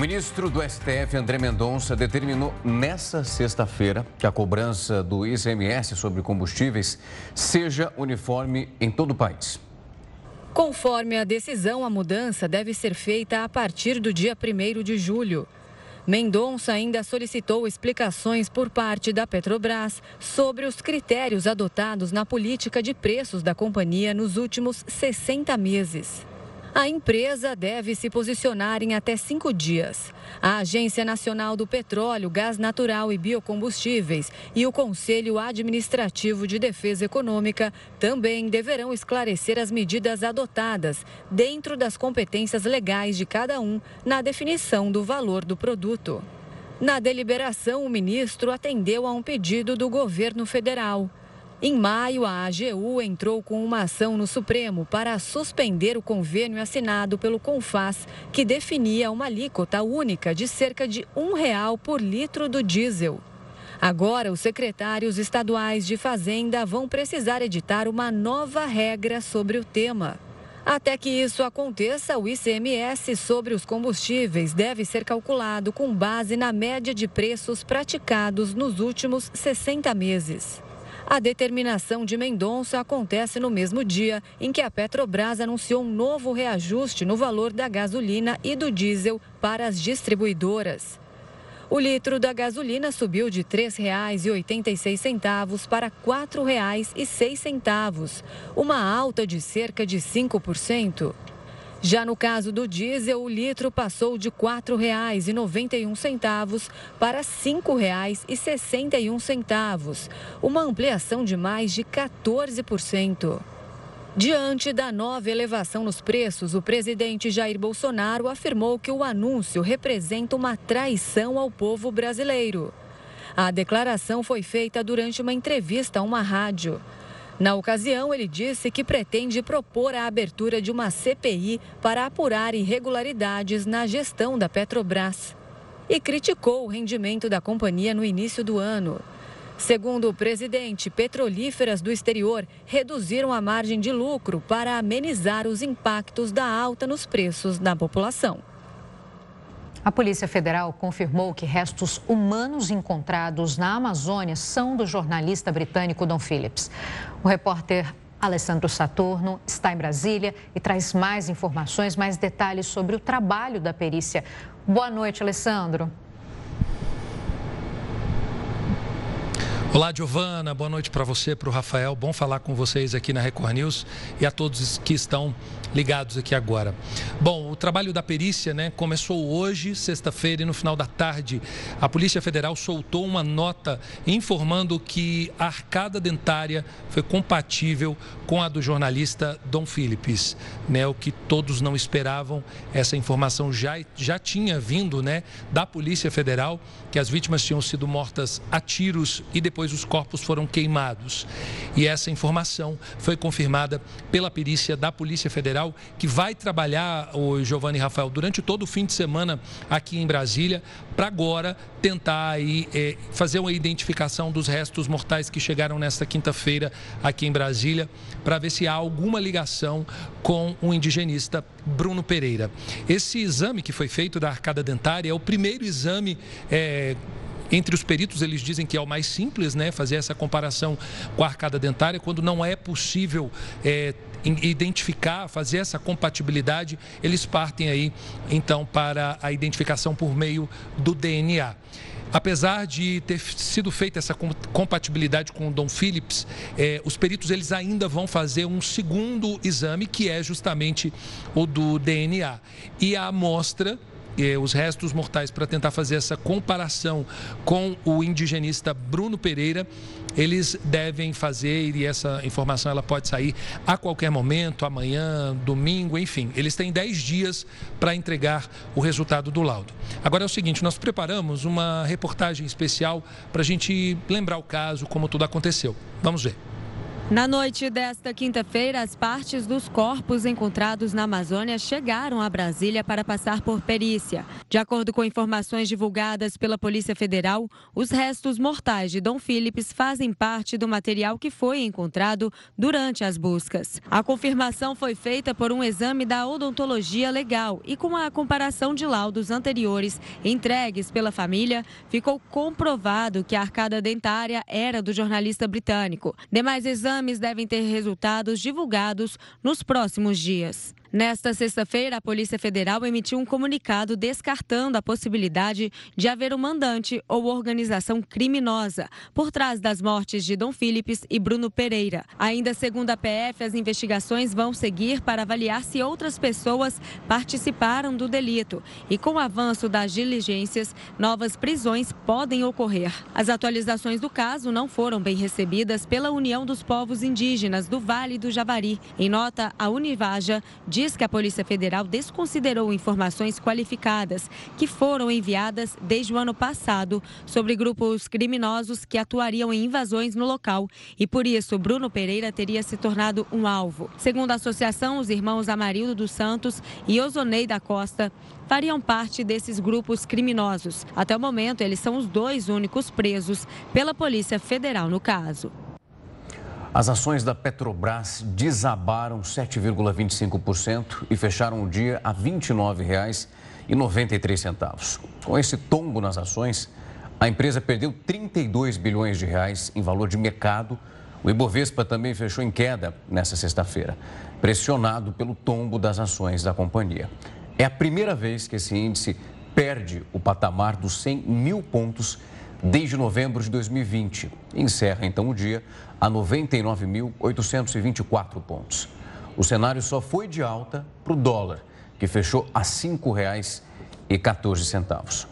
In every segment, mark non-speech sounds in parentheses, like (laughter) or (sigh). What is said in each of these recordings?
ministro do STF, André Mendonça, determinou nesta sexta-feira que a cobrança do ICMS sobre combustíveis seja uniforme em todo o país. Conforme a decisão, a mudança deve ser feita a partir do dia 1 de julho. Mendonça ainda solicitou explicações por parte da Petrobras sobre os critérios adotados na política de preços da companhia nos últimos 60 meses. A empresa deve se posicionar em até cinco dias. A Agência Nacional do Petróleo, Gás Natural e Biocombustíveis e o Conselho Administrativo de Defesa Econômica também deverão esclarecer as medidas adotadas dentro das competências legais de cada um na definição do valor do produto. Na deliberação, o ministro atendeu a um pedido do governo federal. Em maio, a AGU entrou com uma ação no Supremo para suspender o convênio assinado pelo CONFAS, que definia uma alíquota única de cerca de um real por litro do diesel. Agora, os secretários estaduais de Fazenda vão precisar editar uma nova regra sobre o tema. Até que isso aconteça, o ICMS sobre os combustíveis deve ser calculado com base na média de preços praticados nos últimos 60 meses. A determinação de Mendonça acontece no mesmo dia em que a Petrobras anunciou um novo reajuste no valor da gasolina e do diesel para as distribuidoras. O litro da gasolina subiu de R$ 3,86 para R$ 4,06, uma alta de cerca de 5%. Já no caso do diesel, o litro passou de R$ 4,91 para R$ 5,61, uma ampliação de mais de 14%. Diante da nova elevação nos preços, o presidente Jair Bolsonaro afirmou que o anúncio representa uma traição ao povo brasileiro. A declaração foi feita durante uma entrevista a uma rádio. Na ocasião, ele disse que pretende propor a abertura de uma CPI para apurar irregularidades na gestão da Petrobras. E criticou o rendimento da companhia no início do ano. Segundo o presidente, petrolíferas do exterior reduziram a margem de lucro para amenizar os impactos da alta nos preços da população. A Polícia Federal confirmou que restos humanos encontrados na Amazônia são do jornalista britânico Don Phillips. O repórter Alessandro Saturno está em Brasília e traz mais informações, mais detalhes sobre o trabalho da perícia. Boa noite, Alessandro. Olá, Giovana. Boa noite para você, para o Rafael. Bom falar com vocês aqui na Record News e a todos que estão ligados aqui agora. Bom, o trabalho da perícia né, começou hoje, sexta-feira, e no final da tarde, a Polícia Federal soltou uma nota informando que a arcada dentária foi compatível com a do jornalista Dom Philips. Né, o que todos não esperavam, essa informação já, já tinha vindo né, da Polícia Federal, que as vítimas tinham sido mortas a tiros e depois os corpos foram queimados. E essa informação foi confirmada pela perícia da Polícia Federal Federal, que vai trabalhar, o Giovanni Rafael, durante todo o fim de semana aqui em Brasília, para agora tentar aí, é, fazer uma identificação dos restos mortais que chegaram nesta quinta-feira aqui em Brasília, para ver se há alguma ligação com o indigenista Bruno Pereira. Esse exame que foi feito da arcada dentária é o primeiro exame. É, entre os peritos, eles dizem que é o mais simples, né? Fazer essa comparação com a arcada dentária, quando não é possível é, identificar, fazer essa compatibilidade, eles partem aí então para a identificação por meio do DNA. Apesar de ter sido feita essa compatibilidade com o Dom Phillips, eh, os peritos eles ainda vão fazer um segundo exame, que é justamente o do DNA. E a amostra eh, os restos mortais para tentar fazer essa comparação com o indigenista Bruno Pereira, eles devem fazer e essa informação ela pode sair a qualquer momento, amanhã, domingo, enfim. Eles têm 10 dias para entregar o resultado do laudo. Agora é o seguinte, nós preparamos uma reportagem especial para a gente lembrar o caso, como tudo aconteceu. Vamos ver. Na noite desta quinta-feira, as partes dos corpos encontrados na Amazônia chegaram a Brasília para passar por perícia. De acordo com informações divulgadas pela Polícia Federal, os restos mortais de Dom Phillips fazem parte do material que foi encontrado durante as buscas. A confirmação foi feita por um exame da odontologia legal e com a comparação de laudos anteriores entregues pela família, ficou comprovado que a arcada dentária era do jornalista britânico. Demais exames exames devem ter resultados divulgados nos próximos dias. Nesta sexta-feira, a Polícia Federal emitiu um comunicado descartando a possibilidade de haver um mandante ou organização criminosa por trás das mortes de Dom Philips e Bruno Pereira. Ainda segundo a PF, as investigações vão seguir para avaliar se outras pessoas participaram do delito e, com o avanço das diligências, novas prisões podem ocorrer. As atualizações do caso não foram bem recebidas pela União dos Povos Indígenas do Vale do Javari. Em nota, a Univaja diz que a Polícia Federal desconsiderou informações qualificadas que foram enviadas desde o ano passado sobre grupos criminosos que atuariam em invasões no local e por isso Bruno Pereira teria se tornado um alvo. Segundo a associação, os irmãos Amarildo dos Santos e Osonei da Costa fariam parte desses grupos criminosos. Até o momento, eles são os dois únicos presos pela Polícia Federal no caso. As ações da Petrobras desabaram 7,25% e fecharam o dia a R$ 29,93. Com esse tombo nas ações, a empresa perdeu 32 bilhões de reais em valor de mercado. O Ibovespa também fechou em queda nesta sexta-feira, pressionado pelo tombo das ações da companhia. É a primeira vez que esse índice perde o patamar dos 100 mil pontos desde novembro de 2020. Encerra então o dia a 99.824 pontos. O cenário só foi de alta para o dólar, que fechou a R$ 5,14.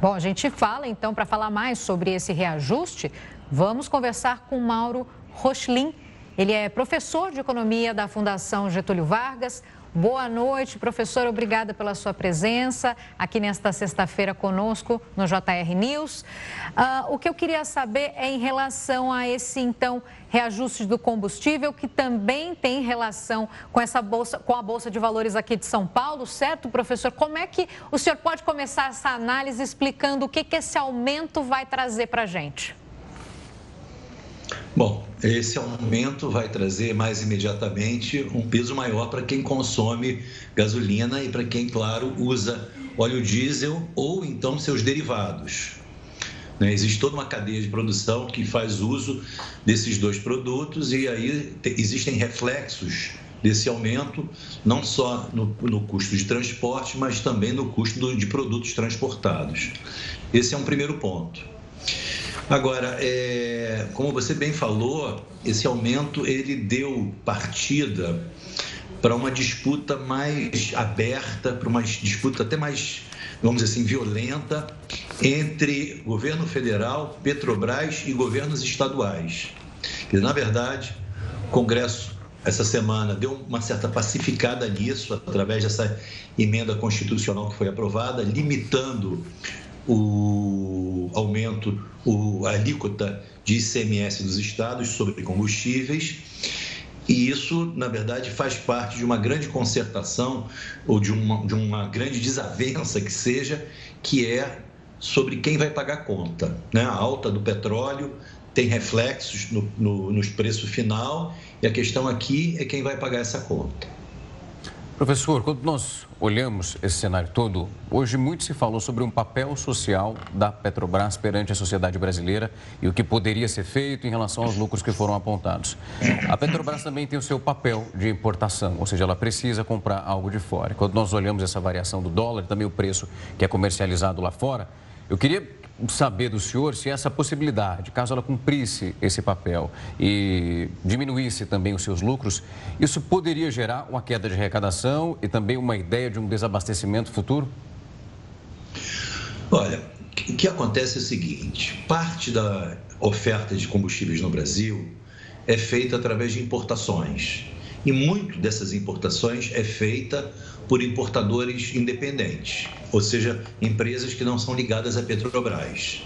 Bom, a gente fala então, para falar mais sobre esse reajuste, vamos conversar com Mauro Rochlin. Ele é professor de economia da Fundação Getúlio Vargas. Boa noite, professor. Obrigada pela sua presença aqui nesta sexta-feira conosco no JR News. Uh, o que eu queria saber é em relação a esse, então, reajuste do combustível, que também tem relação com essa bolsa, com a Bolsa de Valores aqui de São Paulo, certo, professor? Como é que o senhor pode começar essa análise explicando o que, que esse aumento vai trazer para a gente? Bom, esse aumento vai trazer mais imediatamente um peso maior para quem consome gasolina e para quem, claro, usa óleo diesel ou então seus derivados. Né? Existe toda uma cadeia de produção que faz uso desses dois produtos e aí existem reflexos desse aumento, não só no, no custo de transporte, mas também no custo de produtos transportados. Esse é um primeiro ponto. Agora, é, como você bem falou, esse aumento ele deu partida para uma disputa mais aberta, para uma disputa até mais, vamos dizer assim, violenta entre governo federal, Petrobras e governos estaduais. Que, na verdade, o Congresso essa semana deu uma certa pacificada nisso através dessa emenda constitucional que foi aprovada, limitando o aumento, o, a alíquota de ICMS dos estados sobre combustíveis. E isso, na verdade, faz parte de uma grande concertação ou de uma, de uma grande desavença que seja, que é sobre quem vai pagar a conta. Né? A alta do petróleo tem reflexos no, no, nos preços final e a questão aqui é quem vai pagar essa conta. Professor, quando nós olhamos esse cenário todo, hoje muito se falou sobre um papel social da Petrobras perante a sociedade brasileira e o que poderia ser feito em relação aos lucros que foram apontados. A Petrobras também tem o seu papel de importação, ou seja, ela precisa comprar algo de fora. Quando nós olhamos essa variação do dólar, também o preço que é comercializado lá fora, eu queria saber do senhor se essa possibilidade, caso ela cumprisse esse papel e diminuísse também os seus lucros, isso poderia gerar uma queda de arrecadação e também uma ideia de um desabastecimento futuro? Olha, o que acontece é o seguinte: parte da oferta de combustíveis no Brasil é feita através de importações. E muito dessas importações é feita por importadores independentes, ou seja, empresas que não são ligadas à Petrobras.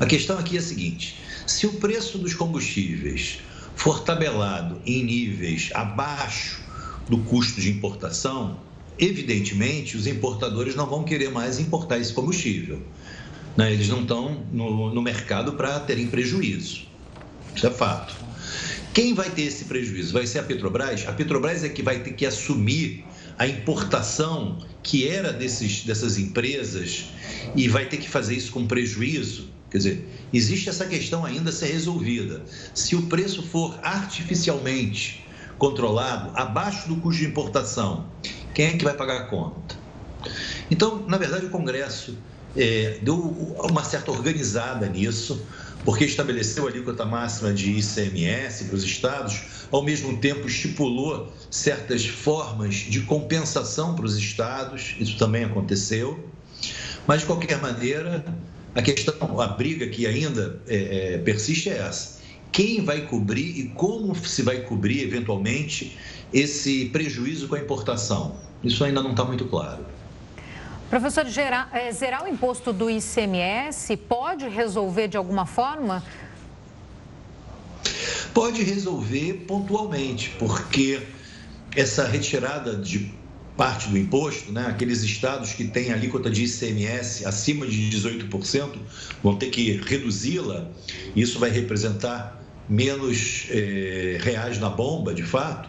A questão aqui é a seguinte: Se o preço dos combustíveis for tabelado em níveis abaixo do custo de importação, evidentemente os importadores não vão querer mais importar esse combustível. Né? Eles não estão no, no mercado para terem prejuízo. Isso é fato. Quem vai ter esse prejuízo? Vai ser a Petrobras? A Petrobras é que vai ter que assumir a importação que era desses, dessas empresas e vai ter que fazer isso com prejuízo? Quer dizer, existe essa questão ainda a ser resolvida. Se o preço for artificialmente controlado, abaixo do custo de importação, quem é que vai pagar a conta? Então, na verdade, o Congresso é, deu uma certa organizada nisso, porque estabeleceu a alíquota máxima de ICMS para os estados, ao mesmo tempo estipulou certas formas de compensação para os estados, isso também aconteceu, mas de qualquer maneira, a questão, a briga que ainda é, é, persiste é essa. Quem vai cobrir e como se vai cobrir, eventualmente, esse prejuízo com a importação? Isso ainda não está muito claro. Professor, gerar, é, zerar o imposto do ICMS pode resolver de alguma forma? Pode resolver pontualmente, porque essa retirada de parte do imposto, né, aqueles estados que têm alíquota de ICMS acima de 18% vão ter que reduzi-la. Isso vai representar menos eh, reais na bomba, de fato.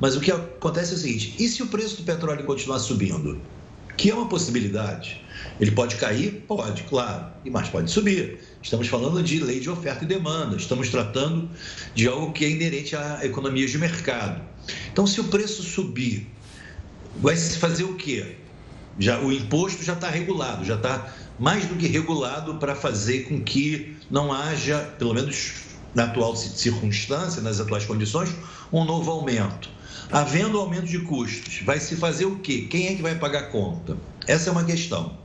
Mas o que acontece é o seguinte: e se o preço do petróleo continuar subindo? Que é uma possibilidade. Ele pode cair? Pode, claro, mas pode subir. Estamos falando de lei de oferta e demanda, estamos tratando de algo que é inerente à economia de mercado. Então, se o preço subir, vai se fazer o quê? Já, o imposto já está regulado, já está mais do que regulado para fazer com que não haja, pelo menos na atual circunstância, nas atuais condições, um novo aumento. Havendo aumento de custos, vai se fazer o quê? Quem é que vai pagar a conta? Essa é uma questão.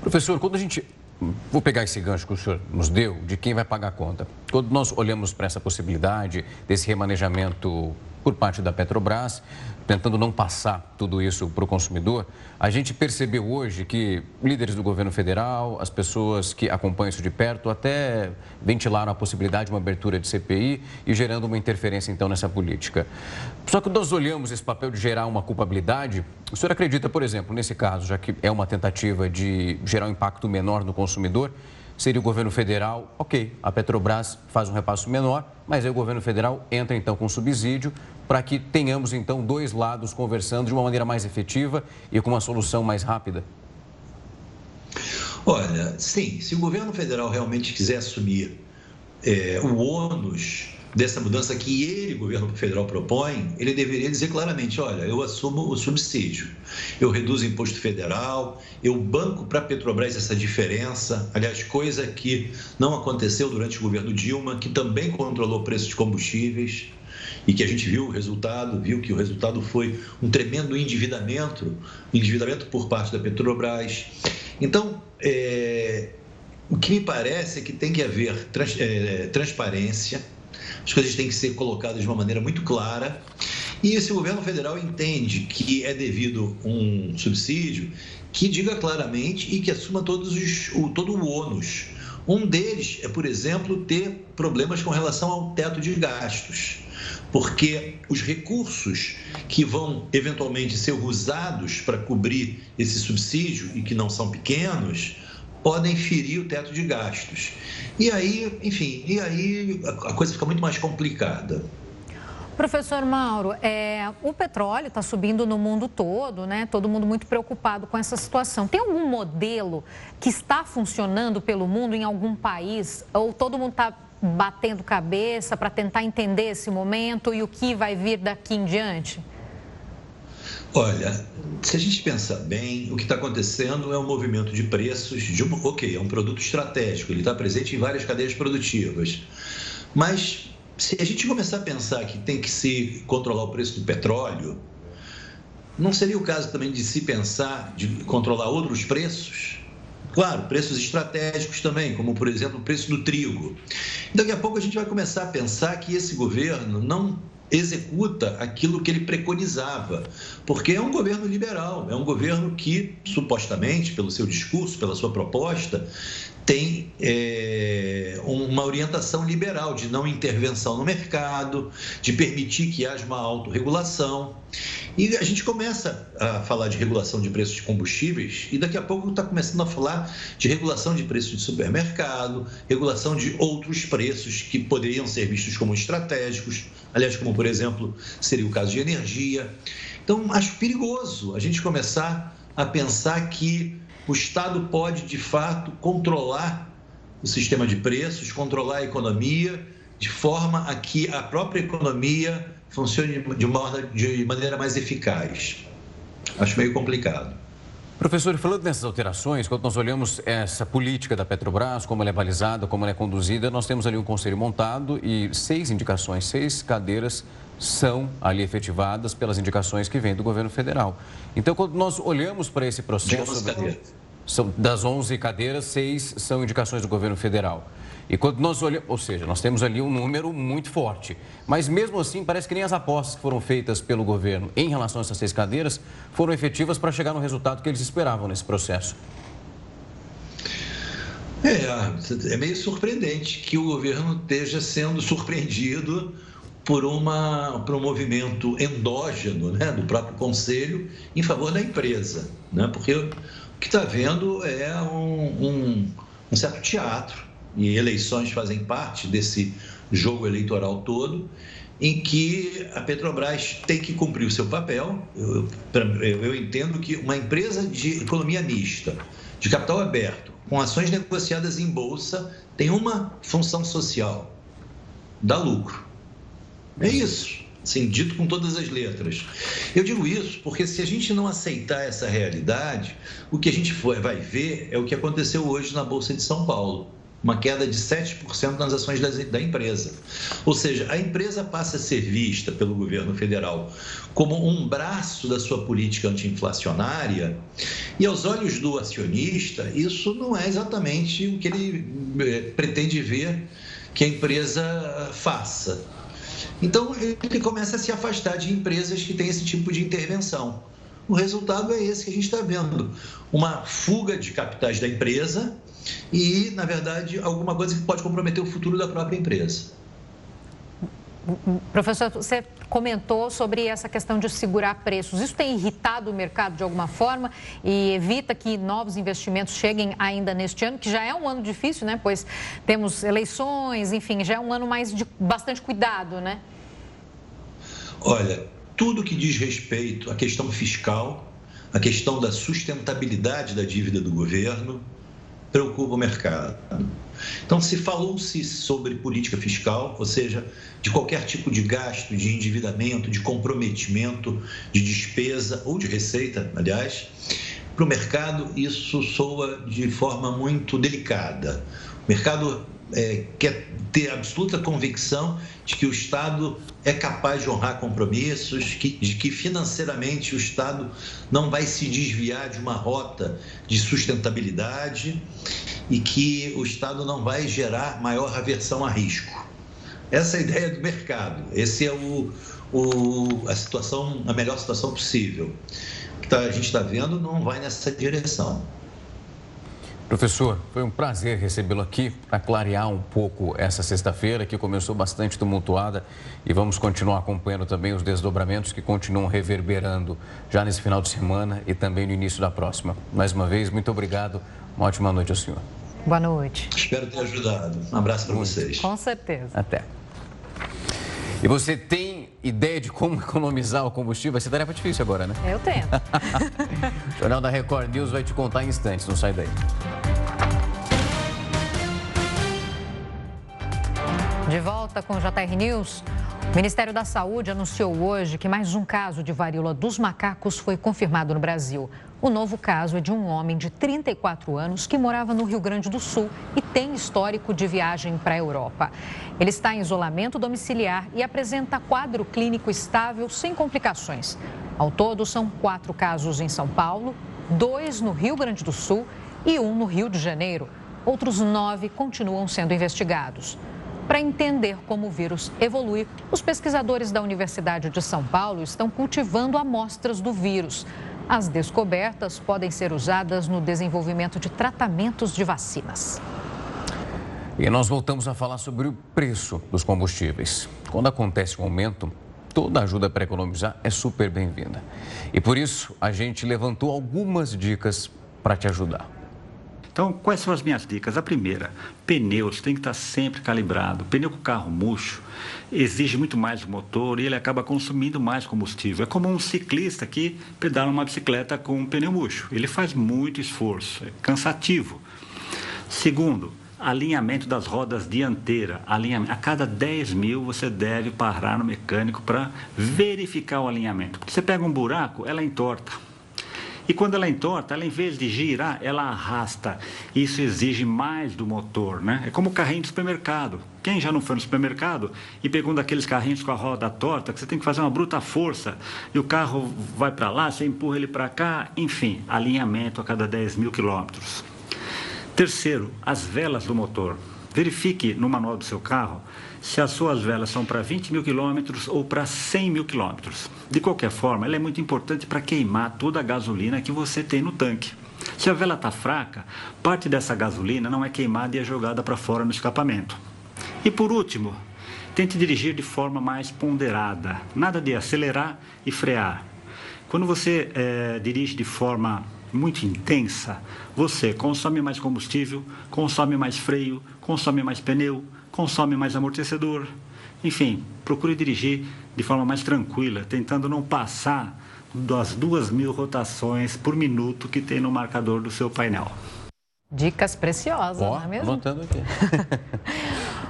Professor, quando a gente. Vou pegar esse gancho que o senhor nos deu de quem vai pagar a conta. Quando nós olhamos para essa possibilidade desse remanejamento por parte da Petrobras, tentando não passar tudo isso para o consumidor, a gente percebeu hoje que líderes do governo federal, as pessoas que acompanham isso de perto, até ventilaram a possibilidade de uma abertura de CPI e gerando uma interferência, então, nessa política. Só que nós olhamos esse papel de gerar uma culpabilidade. O senhor acredita, por exemplo, nesse caso, já que é uma tentativa de gerar um impacto menor no consumidor, seria o governo federal, ok, a Petrobras faz um repasso menor, mas aí o governo federal entra então com subsídio para que tenhamos então dois lados conversando de uma maneira mais efetiva e com uma solução mais rápida? Olha, sim, se o governo federal realmente quiser assumir é, o ônus dessa mudança que ele, governo federal, propõe, ele deveria dizer claramente: olha, eu assumo o subsídio, eu reduzo o imposto federal, eu banco para a Petrobras essa diferença. Aliás, coisa que não aconteceu durante o governo Dilma, que também controlou o preço de combustíveis e que a gente viu o resultado, viu que o resultado foi um tremendo endividamento, endividamento por parte da Petrobras. Então, é, o que me parece é que tem que haver trans, é, transparência, as coisas têm que ser colocadas de uma maneira muito clara. E se o governo federal entende que é devido um subsídio, que diga claramente e que assuma todos os, o, todo o ônus. Um deles é, por exemplo, ter problemas com relação ao teto de gastos porque os recursos que vão eventualmente ser usados para cobrir esse subsídio e que não são pequenos podem ferir o teto de gastos. E aí, enfim, e aí a coisa fica muito mais complicada. Professor Mauro, é, o petróleo está subindo no mundo todo, né? Todo mundo muito preocupado com essa situação. Tem algum modelo que está funcionando pelo mundo em algum país? Ou todo mundo está batendo cabeça para tentar entender esse momento e o que vai vir daqui em diante? Olha, se a gente pensar bem, o que está acontecendo é um movimento de preços de um, ok, é um produto estratégico, ele está presente em várias cadeias produtivas. Mas se a gente começar a pensar que tem que se controlar o preço do petróleo, não seria o caso também de se pensar de controlar outros preços? Claro, preços estratégicos também, como por exemplo o preço do trigo. Daqui a pouco a gente vai começar a pensar que esse governo não executa aquilo que ele preconizava, porque é um governo liberal, é um governo que, supostamente, pelo seu discurso, pela sua proposta, tem é, um uma orientação liberal de não intervenção no mercado, de permitir que haja uma autorregulação. E a gente começa a falar de regulação de preços de combustíveis e daqui a pouco está começando a falar de regulação de preços de supermercado, regulação de outros preços que poderiam ser vistos como estratégicos, aliás, como por exemplo seria o caso de energia. Então, acho perigoso a gente começar a pensar que o Estado pode, de fato, controlar o sistema de preços, controlar a economia, de forma a que a própria economia funcione de, uma, de maneira mais eficaz. Acho meio complicado. Professor, falando dessas alterações, quando nós olhamos essa política da Petrobras, como ela é balizada, como ela é conduzida, nós temos ali um conselho montado e seis indicações, seis cadeiras são ali efetivadas pelas indicações que vêm do governo federal. Então, quando nós olhamos para esse processo... São, das 11 cadeiras, seis são indicações do governo federal. E quando nós olhamos, ou seja, nós temos ali um número muito forte. Mas mesmo assim, parece que nem as apostas que foram feitas pelo governo em relação a essas seis cadeiras foram efetivas para chegar no resultado que eles esperavam nesse processo. É, é meio surpreendente que o governo esteja sendo surpreendido por, uma, por um movimento endógeno né, do próprio conselho em favor da empresa. Né? Porque que está vendo é um, um, um certo teatro, e eleições fazem parte desse jogo eleitoral todo, em que a Petrobras tem que cumprir o seu papel. Eu, eu, entendo que uma empresa de economia mista, de capital aberto, com ações negociadas em bolsa, tem uma função social: dar lucro. É isso. Sim, dito com todas as letras. Eu digo isso porque se a gente não aceitar essa realidade, o que a gente vai ver é o que aconteceu hoje na Bolsa de São Paulo. Uma queda de 7% nas ações da empresa. Ou seja, a empresa passa a ser vista pelo governo federal como um braço da sua política anti-inflacionária, e aos olhos do acionista, isso não é exatamente o que ele eh, pretende ver que a empresa faça. Então, ele começa a se afastar de empresas que têm esse tipo de intervenção. O resultado é esse que a gente está vendo: uma fuga de capitais da empresa e, na verdade, alguma coisa que pode comprometer o futuro da própria empresa. Professor, você comentou sobre essa questão de segurar preços. Isso tem irritado o mercado de alguma forma e evita que novos investimentos cheguem ainda neste ano, que já é um ano difícil, né? Pois temos eleições, enfim, já é um ano mais de bastante cuidado, né? Olha, tudo que diz respeito à questão fiscal, à questão da sustentabilidade da dívida do governo, preocupa o mercado. Então, se falou-se sobre política fiscal, ou seja, de qualquer tipo de gasto, de endividamento, de comprometimento, de despesa ou de receita, aliás, para o mercado isso soa de forma muito delicada. O mercado é, quer ter absoluta convicção de que o Estado é capaz de honrar compromissos, que, de que financeiramente o Estado não vai se desviar de uma rota de sustentabilidade e que o Estado não vai gerar maior aversão a risco. Essa é a ideia do mercado. Esse é o, o a situação, a melhor situação possível. O que tá, a gente está vendo não vai nessa direção. Professor, foi um prazer recebê-lo aqui para clarear um pouco essa sexta-feira, que começou bastante tumultuada, e vamos continuar acompanhando também os desdobramentos que continuam reverberando já nesse final de semana e também no início da próxima. Mais uma vez, muito obrigado. Uma ótima noite ao senhor. Boa noite. Espero ter ajudado. Um abraço para vocês. Com certeza. Até. E você tem ideia de como (laughs) economizar o combustível? Vai ser tarefa difícil agora, né? Eu tenho. (laughs) o Jornal da Record News vai te contar em instantes, não sai daí. De volta com o JR News. O Ministério da Saúde anunciou hoje que mais um caso de varíola dos macacos foi confirmado no Brasil. O novo caso é de um homem de 34 anos que morava no Rio Grande do Sul e tem histórico de viagem para a Europa. Ele está em isolamento domiciliar e apresenta quadro clínico estável sem complicações. Ao todo, são quatro casos em São Paulo, dois no Rio Grande do Sul e um no Rio de Janeiro. Outros nove continuam sendo investigados. Para entender como o vírus evolui, os pesquisadores da Universidade de São Paulo estão cultivando amostras do vírus. As descobertas podem ser usadas no desenvolvimento de tratamentos de vacinas. E nós voltamos a falar sobre o preço dos combustíveis. Quando acontece um aumento, toda ajuda para economizar é super bem-vinda. E por isso, a gente levantou algumas dicas para te ajudar. Então, quais são as minhas dicas? A primeira, pneus tem que estar sempre calibrado. Pneu com carro murcho exige muito mais do motor e ele acaba consumindo mais combustível. É como um ciclista que pedala uma bicicleta com um pneu murcho. Ele faz muito esforço, é cansativo. Segundo, alinhamento das rodas dianteiras. A cada 10 mil você deve parar no mecânico para verificar o alinhamento. Porque você pega um buraco, ela entorta. E quando ela entorta, ela em vez de girar, ela arrasta. Isso exige mais do motor, né? É como o carrinho do supermercado. Quem já não foi no supermercado e pegou um daqueles carrinhos com a roda torta, que você tem que fazer uma bruta força e o carro vai para lá, você empurra ele para cá, enfim, alinhamento a cada 10 mil quilômetros. Terceiro, as velas do motor. Verifique no manual do seu carro se as suas velas são para 20 mil quilômetros ou para 100 mil quilômetros. De qualquer forma, ela é muito importante para queimar toda a gasolina que você tem no tanque. Se a vela está fraca, parte dessa gasolina não é queimada e é jogada para fora no escapamento. E por último, tente dirigir de forma mais ponderada, nada de acelerar e frear. Quando você é, dirige de forma muito intensa, você consome mais combustível, consome mais freio, consome mais pneu, consome mais amortecedor. Enfim, procure dirigir de forma mais tranquila, tentando não passar das duas mil rotações por minuto que tem no marcador do seu painel. Dicas preciosas, oh, não é mesmo? Anotando aqui.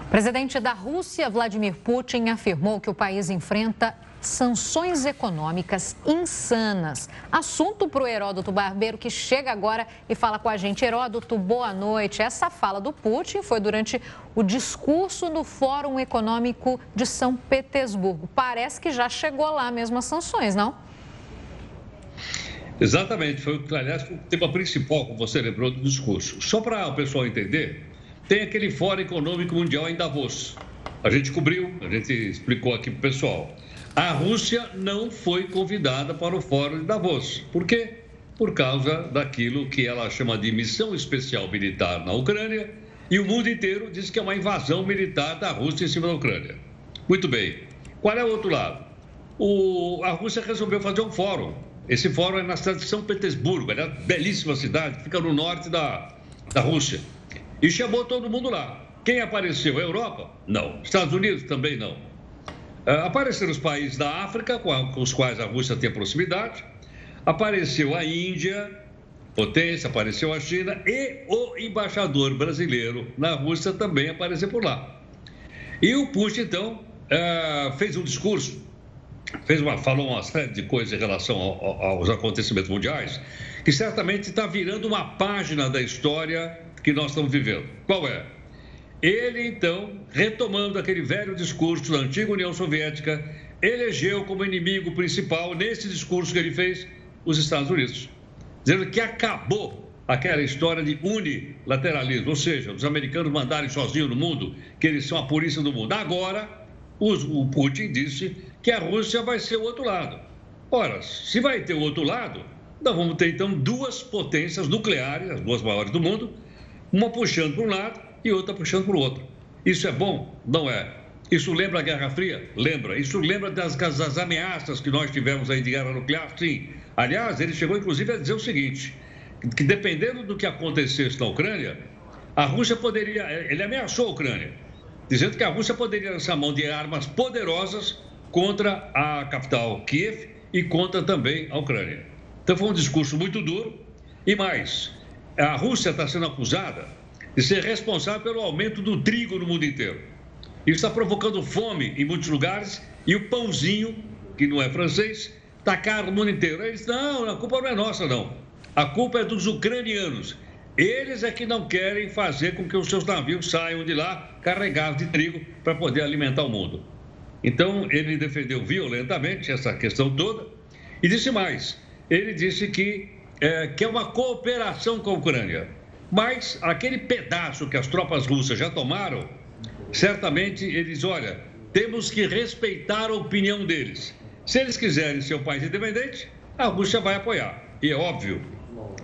o (laughs) presidente da Rússia, Vladimir Putin, afirmou que o país enfrenta sanções econômicas insanas. Assunto para o Heródoto Barbeiro, que chega agora e fala com a gente. Heródoto, boa noite. Essa fala do Putin foi durante o discurso no Fórum Econômico de São Petersburgo. Parece que já chegou lá mesmo as sanções, não? Exatamente, foi, aliás, o tema principal, como você lembrou, do discurso. Só para o pessoal entender, tem aquele Fórum Econômico Mundial em Davos. A gente cobriu, a gente explicou aqui para o pessoal. A Rússia não foi convidada para o Fórum de Davos. Por quê? Por causa daquilo que ela chama de missão especial militar na Ucrânia e o mundo inteiro diz que é uma invasão militar da Rússia em cima da Ucrânia. Muito bem. Qual é o outro lado? O... a Rússia resolveu fazer um fórum. Esse fórum é na cidade de São Petersburgo, é uma belíssima cidade, fica no norte da, da Rússia. E chamou todo mundo lá. Quem apareceu? A Europa? Não. Estados Unidos? Também não. Uh, apareceram os países da África, com, os quais a Rússia tem proximidade, apareceu a Índia, potência, apareceu a China e o embaixador brasileiro na Rússia também apareceu por lá. E o Putin, então, uh, fez um discurso, fez uma, falou uma série de coisas em relação ao, aos acontecimentos mundiais, que certamente está virando uma página da história que nós estamos vivendo. Qual é? Ele, então, retomando aquele velho discurso da antiga União Soviética, elegeu como inimigo principal, nesse discurso que ele fez, os Estados Unidos. Dizendo que acabou aquela história de unilateralismo, ou seja, os americanos mandarem sozinhos no mundo, que eles são a polícia do mundo. Agora, o Putin disse que a Rússia vai ser o outro lado. Ora, se vai ter o outro lado, nós vamos ter então duas potências nucleares, as duas maiores do mundo, uma puxando para um lado e outra puxando para o outro. Isso é bom? Não é. Isso lembra a Guerra Fria? Lembra. Isso lembra das, das ameaças que nós tivemos aí de guerra nuclear? Sim. Aliás, ele chegou inclusive a dizer o seguinte: que dependendo do que acontecesse na Ucrânia, a Rússia poderia. Ele ameaçou a Ucrânia, dizendo que a Rússia poderia lançar mão de armas poderosas contra a capital Kiev e contra também a Ucrânia. Então foi um discurso muito duro. E mais, a Rússia está sendo acusada de ser responsável pelo aumento do trigo no mundo inteiro. Isso está provocando fome em muitos lugares e o pãozinho, que não é francês, está caro no mundo inteiro. Eles, não, a culpa não é nossa, não. A culpa é dos ucranianos. Eles é que não querem fazer com que os seus navios saiam de lá carregados de trigo para poder alimentar o mundo. Então, ele defendeu violentamente essa questão toda e disse mais: ele disse que é, quer uma cooperação com a Ucrânia. Mas aquele pedaço que as tropas russas já tomaram, certamente eles, olha, temos que respeitar a opinião deles. Se eles quiserem ser um país independente, a Rússia vai apoiar. E é óbvio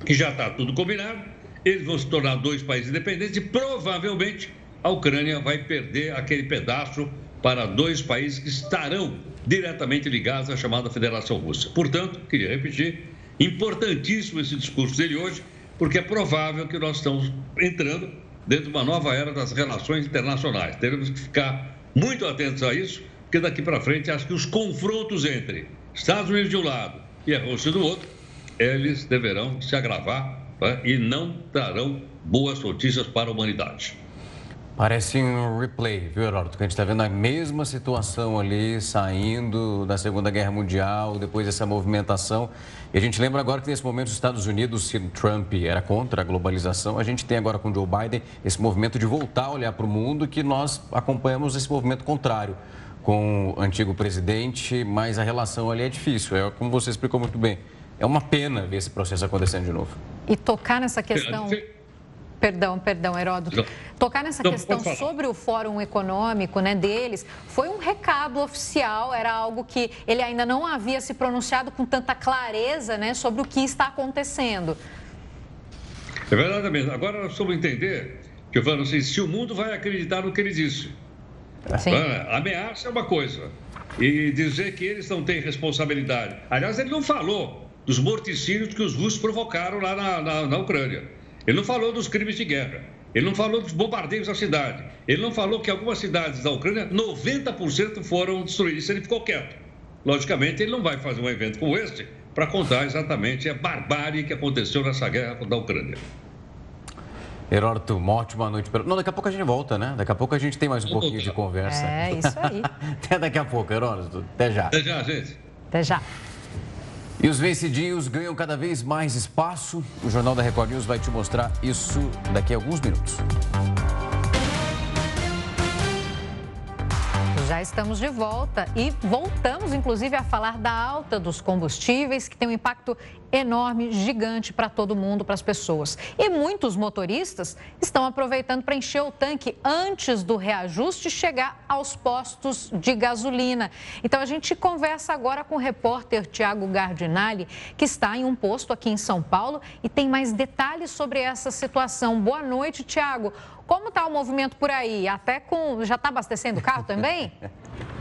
que já está tudo combinado, eles vão se tornar dois países independentes e provavelmente a Ucrânia vai perder aquele pedaço para dois países que estarão diretamente ligados à chamada Federação Russa. Portanto, queria repetir, importantíssimo esse discurso dele hoje, porque é provável que nós estamos entrando dentro de uma nova era das relações internacionais. Teremos que ficar muito atentos a isso, porque daqui para frente acho que os confrontos entre Estados Unidos de um lado e a Rússia do outro, eles deverão se agravar né? e não trarão boas notícias para a humanidade. Parece um replay, viu, Heródoto? Que a gente está vendo a mesma situação ali, saindo da Segunda Guerra Mundial, depois dessa movimentação. E a gente lembra agora que nesse momento os Estados Unidos, se Trump era contra a globalização, a gente tem agora com Joe Biden esse movimento de voltar a olhar para o mundo, que nós acompanhamos esse movimento contrário com o antigo presidente, mas a relação ali é difícil. É como você explicou muito bem. É uma pena ver esse processo acontecendo de novo. E tocar nessa questão. Perdão, perdão, Heródoto. Tocar nessa Não, questão sobre o Fórum Econômico né, deles foi um recado oficial, era algo que ele ainda não havia se pronunciado com tanta clareza né, sobre o que está acontecendo. É verdade mesmo. Agora nós precisamos entender, falo assim, se o mundo vai acreditar no que ele disse. Sim. Ah, ameaça é uma coisa. E dizer que eles não têm responsabilidade. Aliás, ele não falou dos morticínios que os russos provocaram lá na, na, na Ucrânia. Ele não falou dos crimes de guerra. Ele não falou dos bombardeios à cidade. Ele não falou que algumas cidades da Ucrânia, 90% foram destruídas. Ele ficou quieto. Logicamente, ele não vai fazer um evento como este para contar exatamente a barbárie que aconteceu nessa guerra da Ucrânia. Heródoto, uma ótima noite. Não, daqui a pouco a gente volta, né? Daqui a pouco a gente tem mais um pouquinho de conversa. É, isso aí. (laughs) Até daqui a pouco, Heródoto. Até já. Até já, gente. Até já. E os vencidinhos ganham cada vez mais espaço. O Jornal da Record News vai te mostrar isso daqui a alguns minutos. Já estamos de volta e voltamos, inclusive, a falar da alta dos combustíveis, que tem um impacto enorme, gigante para todo mundo, para as pessoas. E muitos motoristas estão aproveitando para encher o tanque antes do reajuste chegar aos postos de gasolina. Então a gente conversa agora com o repórter Tiago Gardinali, que está em um posto aqui em São Paulo e tem mais detalhes sobre essa situação. Boa noite, Tiago. Como está o movimento por aí? Até com. Já está abastecendo o carro também? (laughs)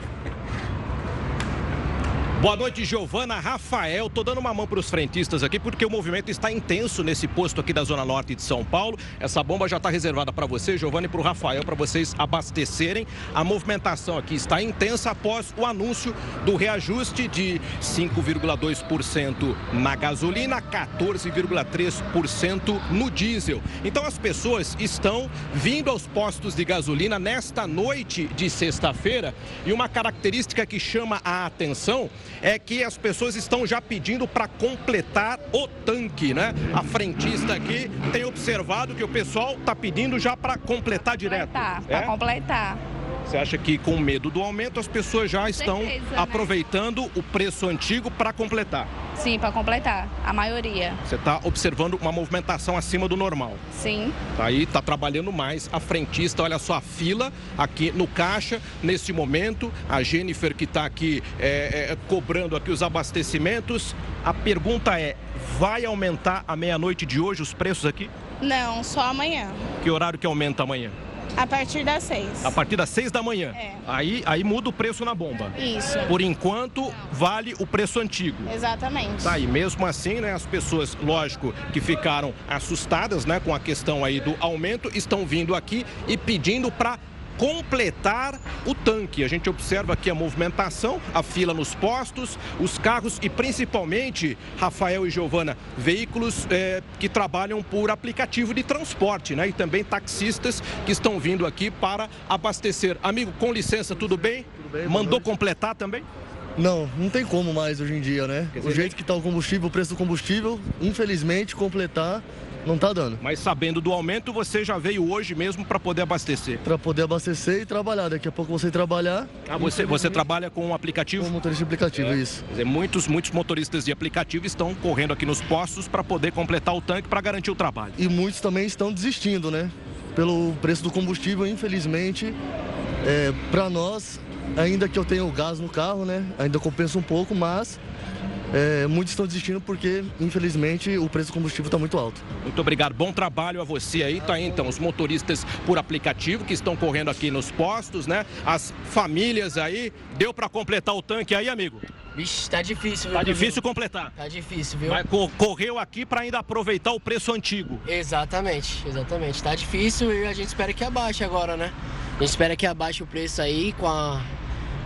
Boa noite, Giovana, Rafael. Tô dando uma mão para os frentistas aqui porque o movimento está intenso nesse posto aqui da Zona Norte de São Paulo. Essa bomba já está reservada para você, Giovana, e para o Rafael, para vocês abastecerem. A movimentação aqui está intensa após o anúncio do reajuste de 5,2% na gasolina, 14,3% no diesel. Então as pessoas estão vindo aos postos de gasolina nesta noite de sexta-feira e uma característica que chama a atenção é que as pessoas estão já pedindo para completar o tanque, né? A frentista aqui tem observado que o pessoal está pedindo já para completar direto. Completar, é? para completar. Você acha que com medo do aumento as pessoas já estão certeza, né? aproveitando né? o preço antigo para completar? Sim, para completar, a maioria. Você está observando uma movimentação acima do normal? Sim. Tá aí, está trabalhando mais. A frentista, olha só a fila aqui no caixa, nesse momento. A Jennifer que está aqui é, é, cobrando aqui os abastecimentos. A pergunta é, vai aumentar à meia-noite de hoje os preços aqui? Não, só amanhã. Que horário que aumenta amanhã? A partir das seis. A partir das seis da manhã? É. Aí, aí muda o preço na bomba. Isso. Por enquanto, vale o preço antigo. Exatamente. Tá, e mesmo assim, né, as pessoas, lógico, que ficaram assustadas, né, com a questão aí do aumento, estão vindo aqui e pedindo para completar o tanque. A gente observa aqui a movimentação, a fila nos postos, os carros e principalmente, Rafael e Giovana, veículos é, que trabalham por aplicativo de transporte, né? E também taxistas que estão vindo aqui para abastecer. Amigo, com licença, tudo bem? Tudo bem Mandou completar também? Não, não tem como mais hoje em dia, né? Dizer, o jeito que está o combustível, o preço do combustível, infelizmente, completar não está dando. Mas sabendo do aumento, você já veio hoje mesmo para poder abastecer? Para poder abastecer e trabalhar. Daqui a pouco você trabalhar. Ah, você, você trabalha com um aplicativo? Com um motorista de aplicativo, é. isso. Quer dizer, muitos, muitos motoristas de aplicativo estão correndo aqui nos postos para poder completar o tanque para garantir o trabalho. E muitos também estão desistindo, né? Pelo preço do combustível, infelizmente, é, para nós, ainda que eu tenha o gás no carro, né? Ainda compensa um pouco, mas é, muitos estão desistindo porque, infelizmente, o preço do combustível está muito alto. Muito obrigado. Bom trabalho a você aí. Tá aí, então, os motoristas por aplicativo que estão correndo aqui nos postos, né? As famílias aí. Deu para completar o tanque aí, amigo? Vixe, tá difícil, viu? Tá difícil completar. Tá difícil, viu? Mas correu aqui para ainda aproveitar o preço antigo. Exatamente, exatamente. Tá difícil e a gente espera que abaixe agora, né? A gente espera que abaixe o preço aí com a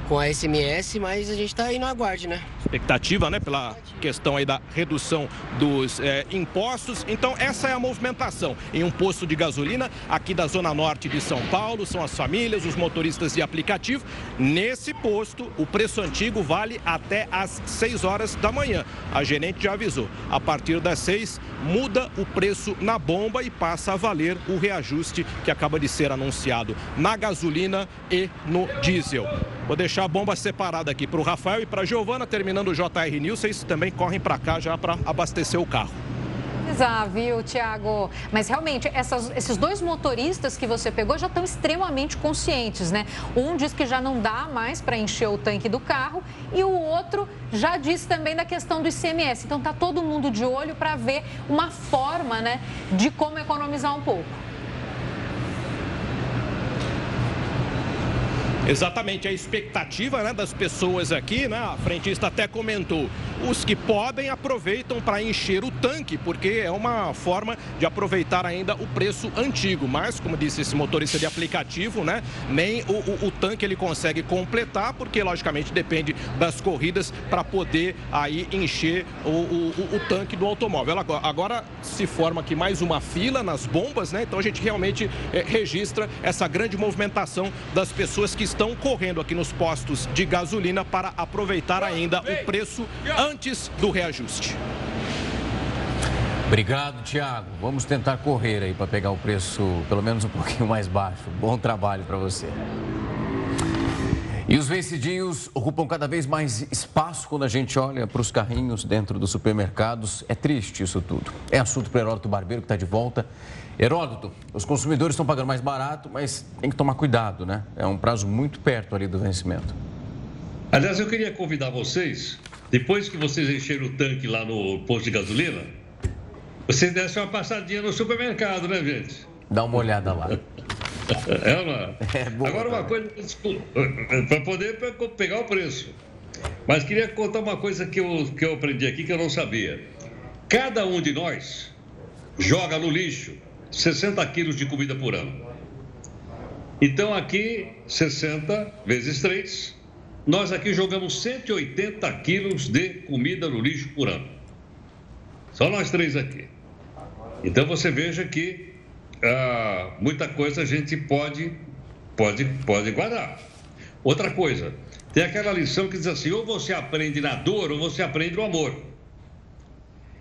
com a SMS, mas a gente está aí no aguarde, né? Expectativa, né, pela questão aí da redução dos é, impostos. Então, essa é a movimentação em um posto de gasolina aqui da Zona Norte de São Paulo. São as famílias, os motoristas de aplicativo. Nesse posto, o preço antigo vale até às 6 horas da manhã. A gerente já avisou. A partir das 6, muda o preço na bomba e passa a valer o reajuste que acaba de ser anunciado na gasolina e no diesel. Vou deixar a bomba separada aqui para o Rafael e para a Giovana, terminando o JR News, vocês também correm para cá já para abastecer o carro. Exato, viu, Tiago? Mas realmente, essas, esses dois motoristas que você pegou já estão extremamente conscientes, né? Um diz que já não dá mais para encher o tanque do carro e o outro já disse também da questão do ICMS. Então tá todo mundo de olho para ver uma forma, né, de como economizar um pouco. Exatamente, a expectativa né, das pessoas aqui, né? A frentista até comentou. Os que podem aproveitam para encher o tanque, porque é uma forma de aproveitar ainda o preço antigo. Mas, como disse esse motorista de aplicativo, né? Nem o, o, o tanque ele consegue completar, porque logicamente depende das corridas para poder aí encher o, o, tanque do automóvel. Agora, agora, se forma aqui mais uma fila nas bombas, né? Então a gente realmente é, registra essa grande movimentação das pessoas que estão estão correndo aqui nos postos de gasolina para aproveitar ainda o preço antes do reajuste. Obrigado, Tiago. Vamos tentar correr aí para pegar o preço pelo menos um pouquinho mais baixo. Bom trabalho para você. E os vencidinhos ocupam cada vez mais espaço quando a gente olha para os carrinhos dentro dos supermercados. É triste isso tudo. É assunto para Heródoto Barbeiro que está de volta. Heródoto, os consumidores estão pagando mais barato, mas tem que tomar cuidado, né? É um prazo muito perto ali do vencimento. Aliás, eu queria convidar vocês, depois que vocês encheram o tanque lá no posto de gasolina, vocês dessem uma passadinha no supermercado, né, gente? Dá uma olhada lá. (laughs) É, não é? (laughs) é boa, Agora, uma coisa, para poder pegar o preço. Mas queria contar uma coisa que eu, que eu aprendi aqui que eu não sabia. Cada um de nós joga no lixo 60 quilos de comida por ano. Então aqui, 60 vezes 3, nós aqui jogamos 180 quilos de comida no lixo por ano. Só nós três aqui. Então você veja que ah, muita coisa a gente pode, pode, pode guardar. Outra coisa, tem aquela lição que diz assim: ou você aprende na dor ou você aprende no amor.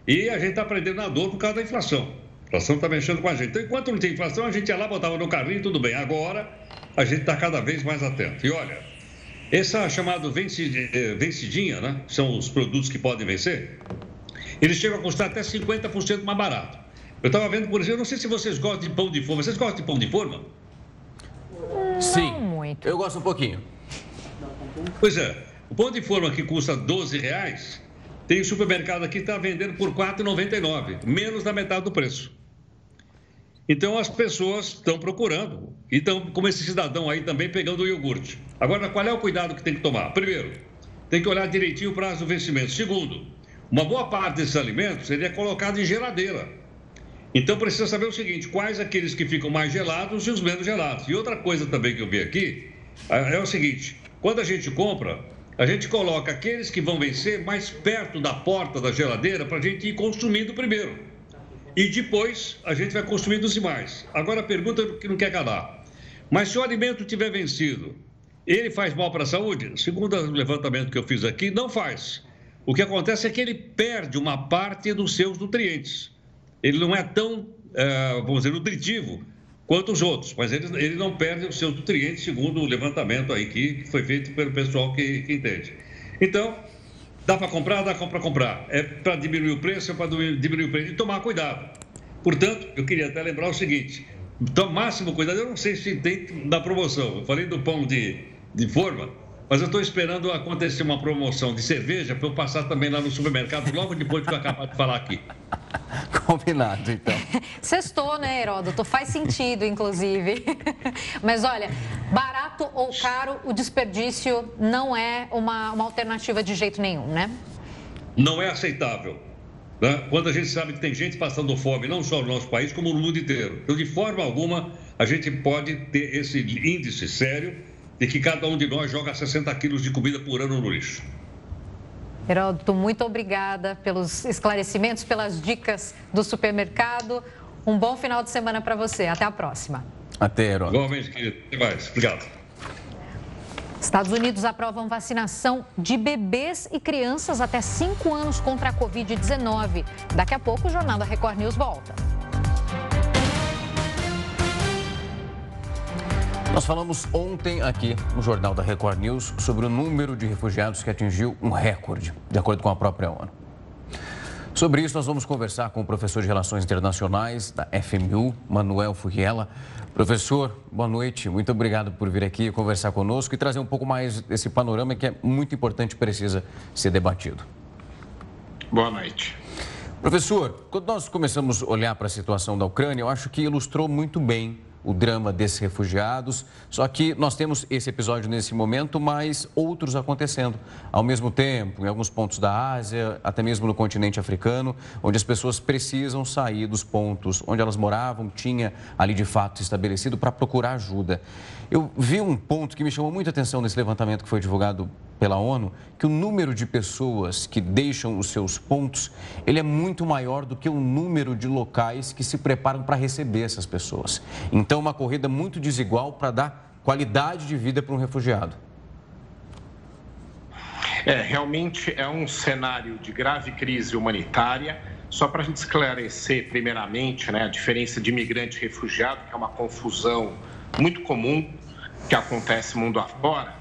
E a gente está aprendendo na dor por causa da inflação. A inflação está mexendo com a gente. Então, enquanto não tinha inflação, a gente ia lá, botava no carrinho, tudo bem. Agora, a gente está cada vez mais atento. E olha, essa chamada eh, vencidinha, né? São os produtos que podem vencer. Eles chegam a custar até 50% mais barato. Eu estava vendo, por exemplo, não sei se vocês gostam de pão de forma. Vocês gostam de pão de forma? Sim. muito. Eu gosto um pouquinho. Pois é. O pão de forma que custa 12 reais, tem supermercado aqui que está vendendo por R$ 4,99, menos da metade do preço. Então as pessoas estão procurando. E estão, como esse cidadão aí também, pegando o iogurte. Agora, qual é o cuidado que tem que tomar? Primeiro, tem que olhar direitinho o prazo do vencimento. Segundo, uma boa parte desses alimentos seria colocado em geladeira. Então precisa saber o seguinte: quais aqueles que ficam mais gelados e os menos gelados. E outra coisa também que eu vi aqui é, é o seguinte: quando a gente compra, a gente coloca aqueles que vão vencer mais perto da porta da geladeira para a gente ir consumindo primeiro. E depois a gente vai consumindo os demais. Agora a pergunta que não quer calar. Mas se o alimento tiver vencido, ele faz mal para a saúde? Segundo o levantamento que eu fiz aqui, não faz. O que acontece é que ele perde uma parte dos seus nutrientes. Ele não é tão, é, vamos dizer, nutritivo quanto os outros, mas ele, ele não perde os seus nutrientes, segundo o levantamento aí que foi feito pelo pessoal que, que entende. Então, Dá para comprar? Dá para comprar. É para diminuir o preço, é para diminuir o preço. E tomar cuidado. Portanto, eu queria até lembrar o seguinte: então, máximo cuidado. Eu não sei se tem da promoção. Eu falei do pão de, de forma. Mas eu estou esperando acontecer uma promoção de cerveja para eu passar também lá no supermercado logo depois que eu acabar de falar aqui. (laughs) Combinado, então. (laughs) Sextou, né, Heródoto? Faz sentido, inclusive. (laughs) Mas olha, barato ou caro, o desperdício não é uma, uma alternativa de jeito nenhum, né? Não é aceitável. Né? Quando a gente sabe que tem gente passando fome, não só no nosso país, como no mundo inteiro. Então, de forma alguma, a gente pode ter esse índice sério de que cada um de nós joga 60 quilos de comida por ano no lixo. Heródoto, muito obrigada pelos esclarecimentos, pelas dicas do supermercado. Um bom final de semana para você. Até a próxima. Até, Heródoto. Igualmente, querido. Até mais. Obrigado. Estados Unidos aprovam vacinação de bebês e crianças até 5 anos contra a Covid-19. Daqui a pouco o Jornal da Record News volta. Nós falamos ontem aqui no Jornal da Record News sobre o número de refugiados que atingiu um recorde, de acordo com a própria ONU. Sobre isso, nós vamos conversar com o professor de Relações Internacionais da FMU, Manuel Furriela. Professor, boa noite. Muito obrigado por vir aqui conversar conosco e trazer um pouco mais desse panorama que é muito importante e precisa ser debatido. Boa noite. Professor, quando nós começamos a olhar para a situação da Ucrânia, eu acho que ilustrou muito bem o drama desses refugiados. Só que nós temos esse episódio nesse momento, mas outros acontecendo ao mesmo tempo, em alguns pontos da Ásia, até mesmo no continente africano, onde as pessoas precisam sair dos pontos onde elas moravam, tinha ali de fato estabelecido para procurar ajuda. Eu vi um ponto que me chamou muita atenção nesse levantamento que foi divulgado pela ONU, que o número de pessoas que deixam os seus pontos, ele é muito maior do que o número de locais que se preparam para receber essas pessoas. Então, uma corrida muito desigual para dar qualidade de vida para um refugiado. É, realmente é um cenário de grave crise humanitária. Só para a gente esclarecer, primeiramente, né, a diferença de imigrante e refugiado, que é uma confusão muito comum que acontece mundo afora,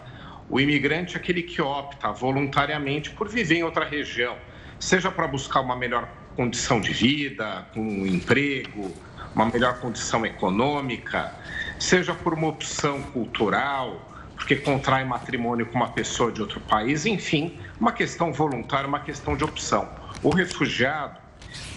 o imigrante é aquele que opta voluntariamente por viver em outra região, seja para buscar uma melhor condição de vida, um emprego, uma melhor condição econômica, seja por uma opção cultural, porque contrai matrimônio com uma pessoa de outro país, enfim, uma questão voluntária, uma questão de opção. O refugiado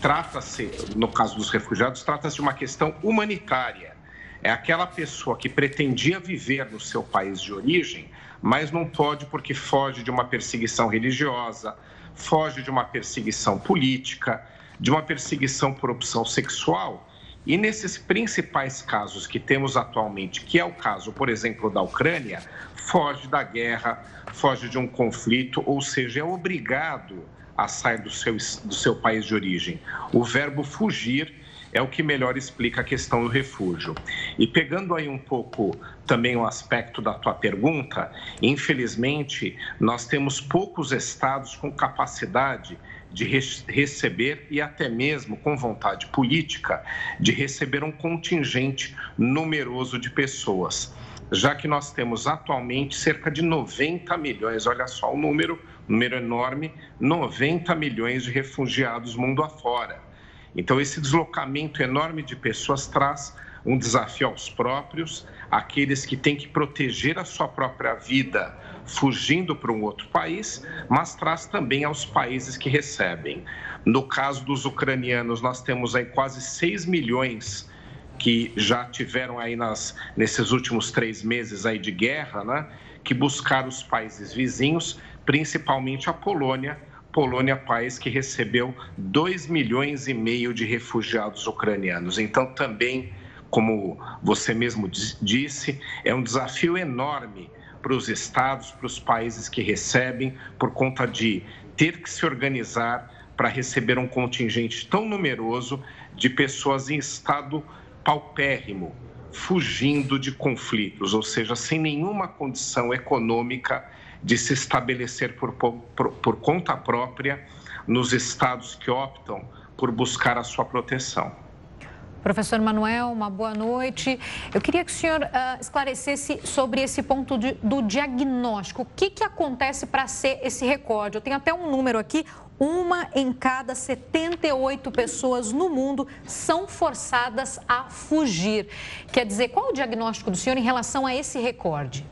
trata-se, no caso dos refugiados, trata-se de uma questão humanitária é aquela pessoa que pretendia viver no seu país de origem, mas não pode porque foge de uma perseguição religiosa, foge de uma perseguição política, de uma perseguição por opção sexual. E nesses principais casos que temos atualmente, que é o caso, por exemplo, da Ucrânia, foge da guerra, foge de um conflito, ou seja, é obrigado a sair do seu, do seu país de origem. O verbo fugir é o que melhor explica a questão do refúgio. E pegando aí um pouco também o aspecto da tua pergunta, infelizmente, nós temos poucos estados com capacidade de receber e até mesmo com vontade política de receber um contingente numeroso de pessoas, já que nós temos atualmente cerca de 90 milhões, olha só o número, número enorme, 90 milhões de refugiados mundo afora. Então, esse deslocamento enorme de pessoas traz um desafio aos próprios, aqueles que têm que proteger a sua própria vida fugindo para um outro país, mas traz também aos países que recebem. No caso dos ucranianos, nós temos aí quase 6 milhões que já tiveram aí nas, nesses últimos três meses aí de guerra, né, que buscaram os países vizinhos, principalmente a Polônia, Polônia, país que recebeu 2 milhões e meio de refugiados ucranianos. Então, também, como você mesmo disse, é um desafio enorme para os estados, para os países que recebem, por conta de ter que se organizar para receber um contingente tão numeroso de pessoas em estado paupérrimo, fugindo de conflitos, ou seja, sem nenhuma condição econômica de se estabelecer por, por, por conta própria nos estados que optam por buscar a sua proteção. Professor Manuel, uma boa noite. Eu queria que o senhor uh, esclarecesse sobre esse ponto de, do diagnóstico. O que, que acontece para ser esse recorde? Eu tenho até um número aqui: uma em cada 78 pessoas no mundo são forçadas a fugir. Quer dizer, qual o diagnóstico do senhor em relação a esse recorde?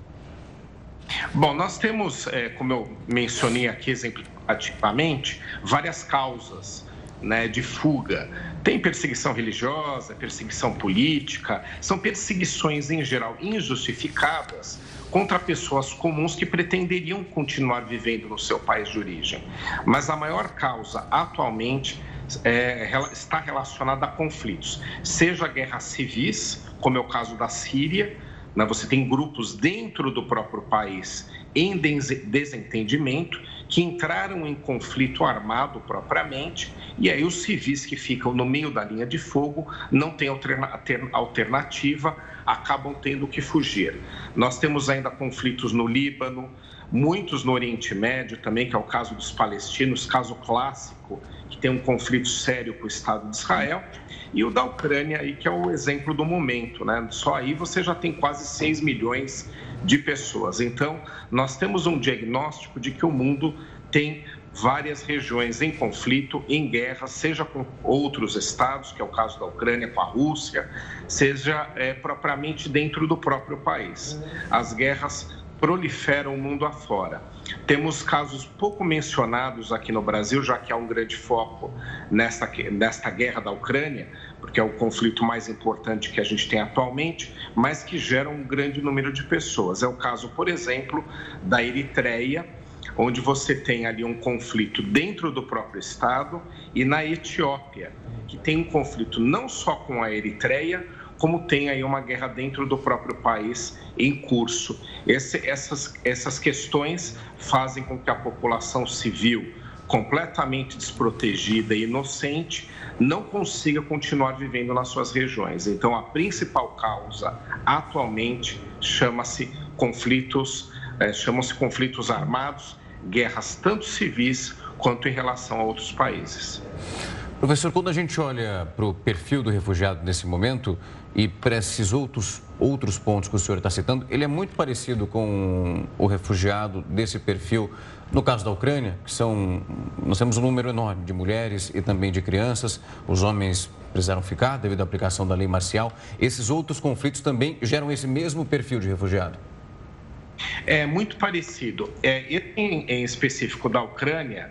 Bom, nós temos, é, como eu mencionei aqui exemplificativamente, várias causas né, de fuga. Tem perseguição religiosa, perseguição política, são perseguições em geral injustificadas contra pessoas comuns que pretenderiam continuar vivendo no seu país de origem. Mas a maior causa atualmente é, está relacionada a conflitos, seja guerras civis, como é o caso da Síria, né, você tem grupos dentro do próprio país em desentendimento que entraram em conflito armado propriamente, e aí os civis que ficam no meio da linha de fogo não têm alternativa, acabam tendo que fugir. Nós temos ainda conflitos no Líbano, muitos no Oriente Médio também, que é o caso dos palestinos, caso clássico, que tem um conflito sério com o Estado de Israel, e o da Ucrânia, aí, que é o exemplo do momento. Né? Só aí você já tem quase 6 milhões de pessoas. Então, nós temos um diagnóstico de que o mundo tem várias regiões em conflito, em guerra, seja com outros estados, que é o caso da Ucrânia com a Rússia, seja é, propriamente dentro do próprio país. As guerras proliferam o mundo afora. Temos casos pouco mencionados aqui no Brasil, já que há um grande foco nesta, nesta guerra da Ucrânia, porque é o conflito mais importante que a gente tem atualmente, mas que gera um grande número de pessoas. É o caso, por exemplo, da Eritreia, onde você tem ali um conflito dentro do próprio Estado, e na Etiópia, que tem um conflito não só com a Eritreia, como tem aí uma guerra dentro do próprio país em curso. Esse, essas, essas questões fazem com que a população civil, completamente desprotegida e inocente, não consiga continuar vivendo nas suas regiões. Então, a principal causa atualmente chama-se conflitos, é, chamam-se conflitos armados, guerras tanto civis quanto em relação a outros países. Professor, quando a gente olha para o perfil do refugiado nesse momento e para esses outros, outros pontos que o senhor está citando, ele é muito parecido com o refugiado desse perfil no caso da Ucrânia, que são, nós temos um número enorme de mulheres e também de crianças, os homens precisaram ficar devido à aplicação da lei marcial. Esses outros conflitos também geram esse mesmo perfil de refugiado? É muito parecido. É, em, em específico da Ucrânia,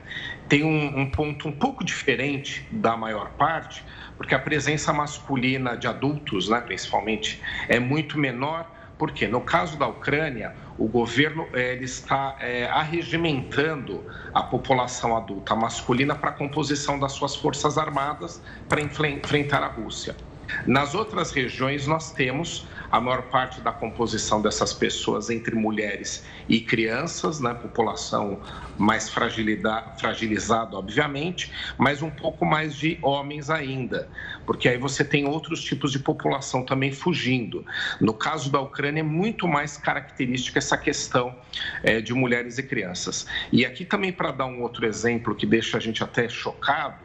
tem um, um ponto um pouco diferente da maior parte, porque a presença masculina de adultos, né, principalmente, é muito menor. Porque no caso da Ucrânia, o governo é, ele está é, arregimentando a população adulta masculina para a composição das suas forças armadas para enfrentar a Rússia. Nas outras regiões, nós temos a maior parte da composição dessas pessoas entre mulheres e crianças, né? população mais fragilizada, obviamente, mas um pouco mais de homens ainda, porque aí você tem outros tipos de população também fugindo. No caso da Ucrânia, é muito mais característica essa questão é, de mulheres e crianças. E aqui também, para dar um outro exemplo que deixa a gente até chocado,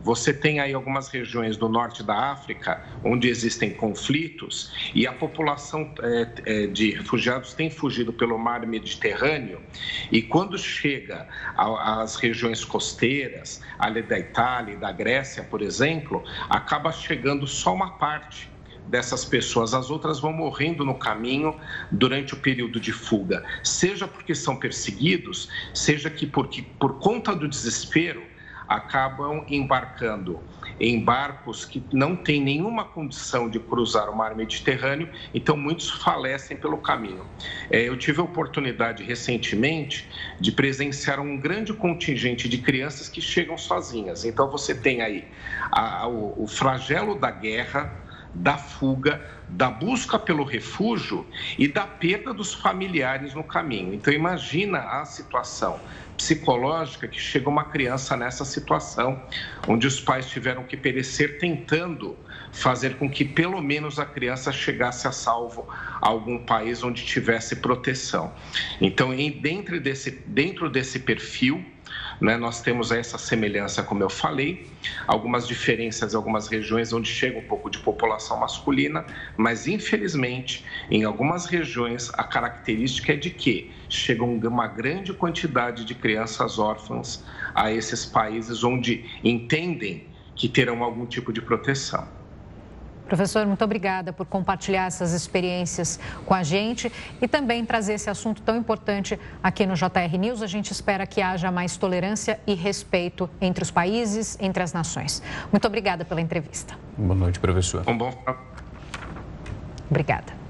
você tem aí algumas regiões do norte da África onde existem conflitos e a população é, é, de refugiados tem fugido pelo mar Mediterrâneo e quando chega às regiões costeiras, ali da Itália e da Grécia, por exemplo, acaba chegando só uma parte dessas pessoas, as outras vão morrendo no caminho durante o período de fuga, seja porque são perseguidos, seja que porque por conta do desespero acabam embarcando em barcos que não têm nenhuma condição de cruzar o mar Mediterrâneo, então muitos falecem pelo caminho. É, eu tive a oportunidade recentemente de presenciar um grande contingente de crianças que chegam sozinhas. Então você tem aí a, a, o, o flagelo da guerra, da fuga, da busca pelo refúgio e da perda dos familiares no caminho. Então imagina a situação psicológica que chega uma criança nessa situação, onde os pais tiveram que perecer tentando fazer com que pelo menos a criança chegasse a salvo a algum país onde tivesse proteção. Então, dentro desse, dentro desse perfil, né, nós temos essa semelhança, como eu falei, algumas diferenças em algumas regiões onde chega um pouco de população masculina, mas infelizmente, em algumas regiões, a característica é de que chega uma grande quantidade de crianças órfãs a esses países onde entendem que terão algum tipo de proteção. Professor, muito obrigada por compartilhar essas experiências com a gente e também trazer esse assunto tão importante aqui no JR News. A gente espera que haja mais tolerância e respeito entre os países, entre as nações. Muito obrigada pela entrevista. Boa noite, professor. Um bom. Obrigada.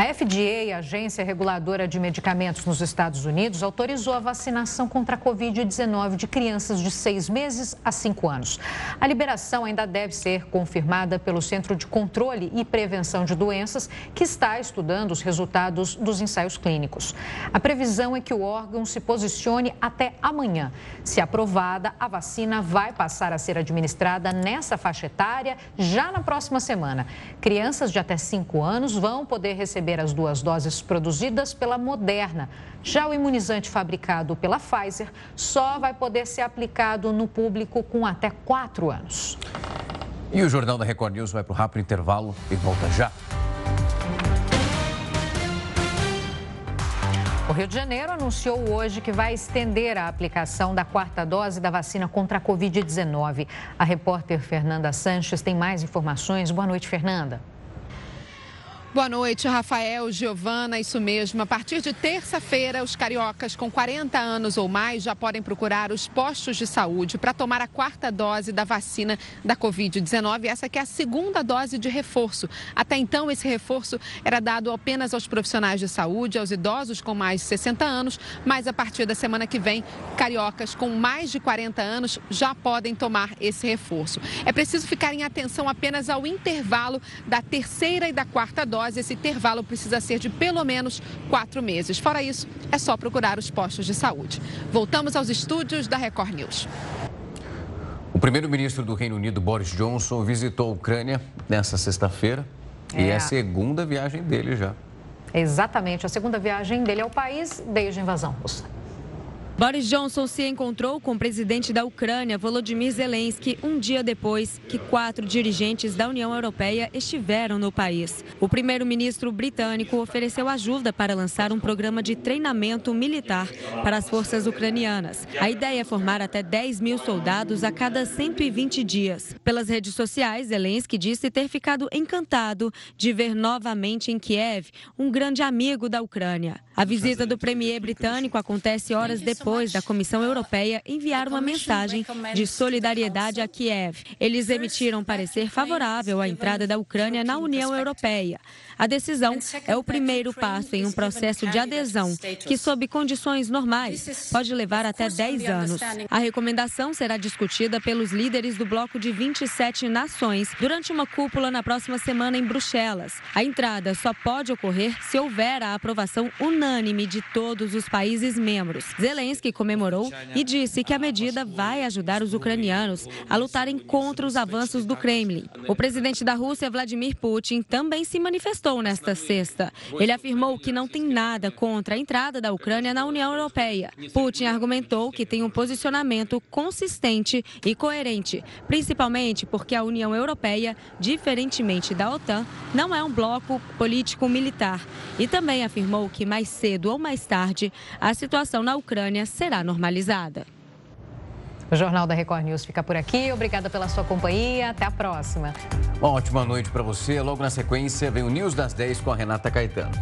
A FDA, a Agência Reguladora de Medicamentos nos Estados Unidos, autorizou a vacinação contra a Covid-19 de crianças de seis meses a cinco anos. A liberação ainda deve ser confirmada pelo Centro de Controle e Prevenção de Doenças, que está estudando os resultados dos ensaios clínicos. A previsão é que o órgão se posicione até amanhã. Se aprovada, a vacina vai passar a ser administrada nessa faixa etária já na próxima semana. Crianças de até cinco anos vão poder receber receber as duas doses produzidas pela Moderna. Já o imunizante fabricado pela Pfizer só vai poder ser aplicado no público com até quatro anos. E o Jornal da Record News vai para o rápido intervalo e volta já. O Rio de Janeiro anunciou hoje que vai estender a aplicação da quarta dose da vacina contra a Covid-19. A repórter Fernanda Sanches tem mais informações. Boa noite, Fernanda. Boa noite, Rafael, Giovana, isso mesmo. A partir de terça-feira, os cariocas com 40 anos ou mais já podem procurar os postos de saúde para tomar a quarta dose da vacina da Covid-19, essa que é a segunda dose de reforço. Até então, esse reforço era dado apenas aos profissionais de saúde, aos idosos com mais de 60 anos, mas a partir da semana que vem, cariocas com mais de 40 anos já podem tomar esse reforço. É preciso ficar em atenção apenas ao intervalo da terceira e da quarta dose dose, esse intervalo precisa ser de pelo menos quatro meses. Fora isso, é só procurar os postos de saúde. Voltamos aos estúdios da Record News. O primeiro-ministro do Reino Unido, Boris Johnson, visitou a Ucrânia nesta sexta-feira é. e é a segunda viagem dele já. Exatamente, a segunda viagem dele ao país desde a invasão russa. Boris Johnson se encontrou com o presidente da Ucrânia, Volodymyr Zelensky, um dia depois que quatro dirigentes da União Europeia estiveram no país. O primeiro-ministro britânico ofereceu ajuda para lançar um programa de treinamento militar para as forças ucranianas. A ideia é formar até 10 mil soldados a cada 120 dias. Pelas redes sociais, Zelensky disse ter ficado encantado de ver novamente em Kiev um grande amigo da Ucrânia. A visita do premier britânico acontece horas depois da Comissão Europeia enviar uma mensagem de solidariedade a Kiev. Eles emitiram parecer favorável à entrada da Ucrânia na União Europeia. A decisão é o primeiro passo em um processo de adesão que, sob condições normais, pode levar até 10 anos. A recomendação será discutida pelos líderes do bloco de 27 nações durante uma cúpula na próxima semana em Bruxelas. A entrada só pode ocorrer se houver a aprovação unânime de todos os países membros. Zelensky comemorou e disse que a medida vai ajudar os ucranianos a lutarem contra os avanços do Kremlin. O presidente da Rússia, Vladimir Putin, também se manifestou nesta sexta. Ele afirmou que não tem nada contra a entrada da Ucrânia na União Europeia. Putin argumentou que tem um posicionamento consistente e coerente, principalmente porque a União Europeia, diferentemente da OTAN, não é um bloco político-militar. E também afirmou que mais cedo ou mais tarde a situação na Ucrânia será normalizada. O Jornal da Record News fica por aqui. Obrigada pela sua companhia. Até a próxima. Uma ótima noite para você. Logo na sequência vem o News das 10 com a Renata Caetano.